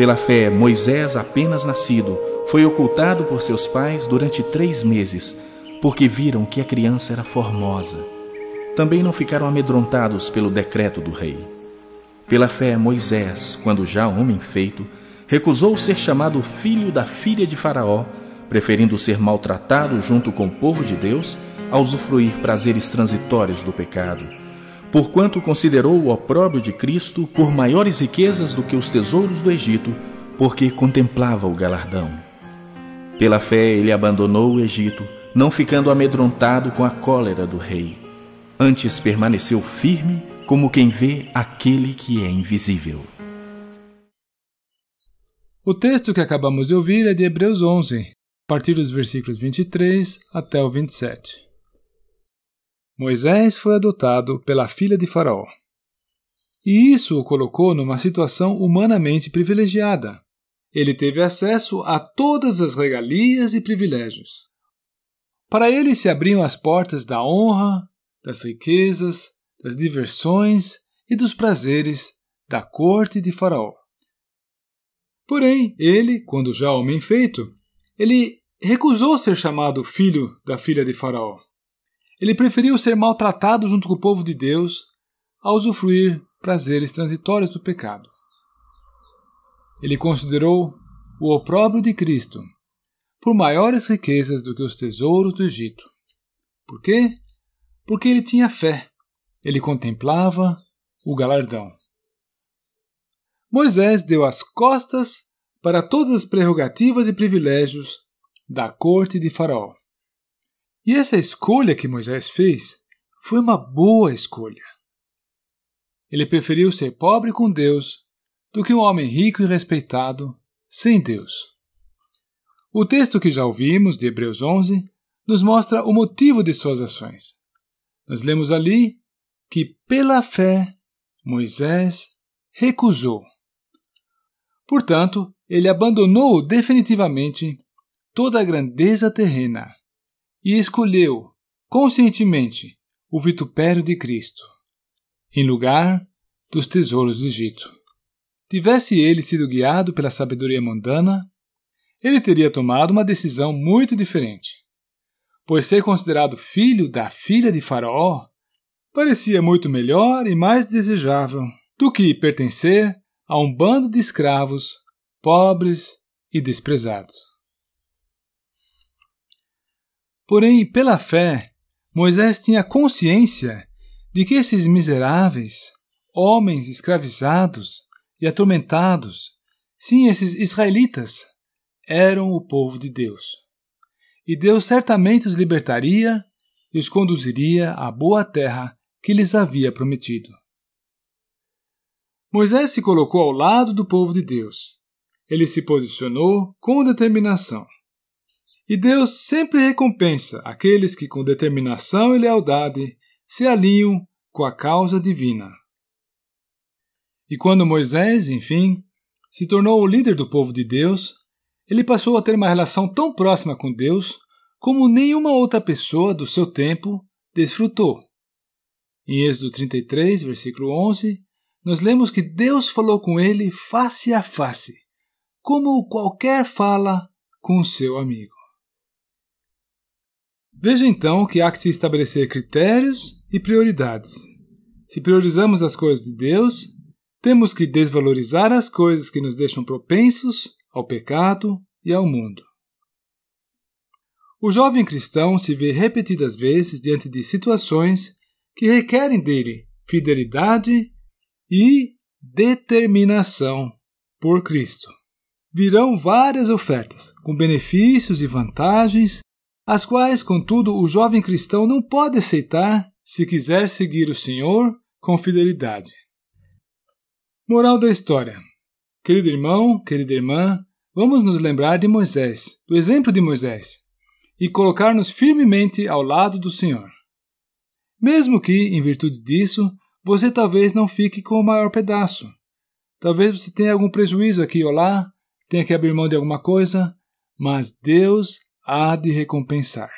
Pela fé, Moisés, apenas nascido, foi ocultado por seus pais durante três meses, porque viram que a criança era formosa. Também não ficaram amedrontados pelo decreto do rei. Pela fé, Moisés, quando já homem feito, recusou ser chamado filho da filha de Faraó, preferindo ser maltratado junto com o povo de Deus a usufruir prazeres transitórios do pecado, porquanto considerou o opróbrio de Cristo por maiores riquezas do que os tesouros do Egito, porque contemplava o galardão. Pela fé ele abandonou o Egito, não ficando amedrontado com a cólera do rei. Antes permaneceu firme como quem vê aquele que é invisível. O texto que acabamos de ouvir é de Hebreus 11, a partir dos versículos 23 até o 27. Moisés foi adotado pela filha de Faraó. E isso o colocou numa situação humanamente privilegiada. Ele teve acesso a todas as regalias e privilégios. Para ele se abriam as portas da honra, das riquezas, das diversões e dos prazeres da corte de Faraó. Porém, ele, quando já homem feito, ele recusou ser chamado filho da filha de Faraó. Ele preferiu ser maltratado junto com o povo de Deus a usufruir prazeres transitórios do pecado. Ele considerou o opróbrio de Cristo por maiores riquezas do que os tesouros do Egito. Por quê? Porque ele tinha fé. Ele contemplava o galardão. Moisés deu as costas para todas as prerrogativas e privilégios da corte de Faraó. E essa escolha que Moisés fez foi uma boa escolha. Ele preferiu ser pobre com Deus do que um homem rico e respeitado sem Deus. O texto que já ouvimos, de Hebreus 11, nos mostra o motivo de suas ações. Nós lemos ali que, pela fé, Moisés recusou Portanto, ele abandonou definitivamente toda a grandeza terrena e escolheu conscientemente o vitupério de Cristo, em lugar dos tesouros do Egito. Tivesse ele sido guiado pela sabedoria mundana, ele teria tomado uma decisão muito diferente, pois ser considerado filho da filha de Faraó parecia muito melhor e mais desejável do que pertencer a um bando de escravos, pobres e desprezados. Porém, pela fé, Moisés tinha consciência de que esses miseráveis, homens escravizados e atormentados, sim, esses israelitas, eram o povo de Deus. E Deus certamente os libertaria e os conduziria à boa terra que lhes havia prometido. Moisés se colocou ao lado do povo de Deus. Ele se posicionou com determinação. E Deus sempre recompensa aqueles que, com determinação e lealdade, se alinham com a causa divina. E quando Moisés, enfim, se tornou o líder do povo de Deus, ele passou a ter uma relação tão próxima com Deus como nenhuma outra pessoa do seu tempo desfrutou. Em Êxodo 33, versículo 11, nós lemos que Deus falou com ele face a face, como qualquer fala com seu amigo. Veja então que há que se estabelecer critérios e prioridades. Se priorizamos as coisas de Deus, temos que desvalorizar as coisas que nos deixam propensos ao pecado e ao mundo. O jovem cristão se vê repetidas vezes diante de situações que requerem dele fidelidade e determinação por Cristo. Virão várias ofertas, com benefícios e vantagens, as quais, contudo, o jovem cristão não pode aceitar se quiser seguir o Senhor com fidelidade. Moral da história: Querido irmão, querida irmã, vamos nos lembrar de Moisés, do exemplo de Moisés, e colocar-nos firmemente ao lado do Senhor. Mesmo que, em virtude disso, você talvez não fique com o maior pedaço. Talvez você tenha algum prejuízo aqui ou lá, tenha que abrir mão de alguma coisa, mas Deus há de recompensar.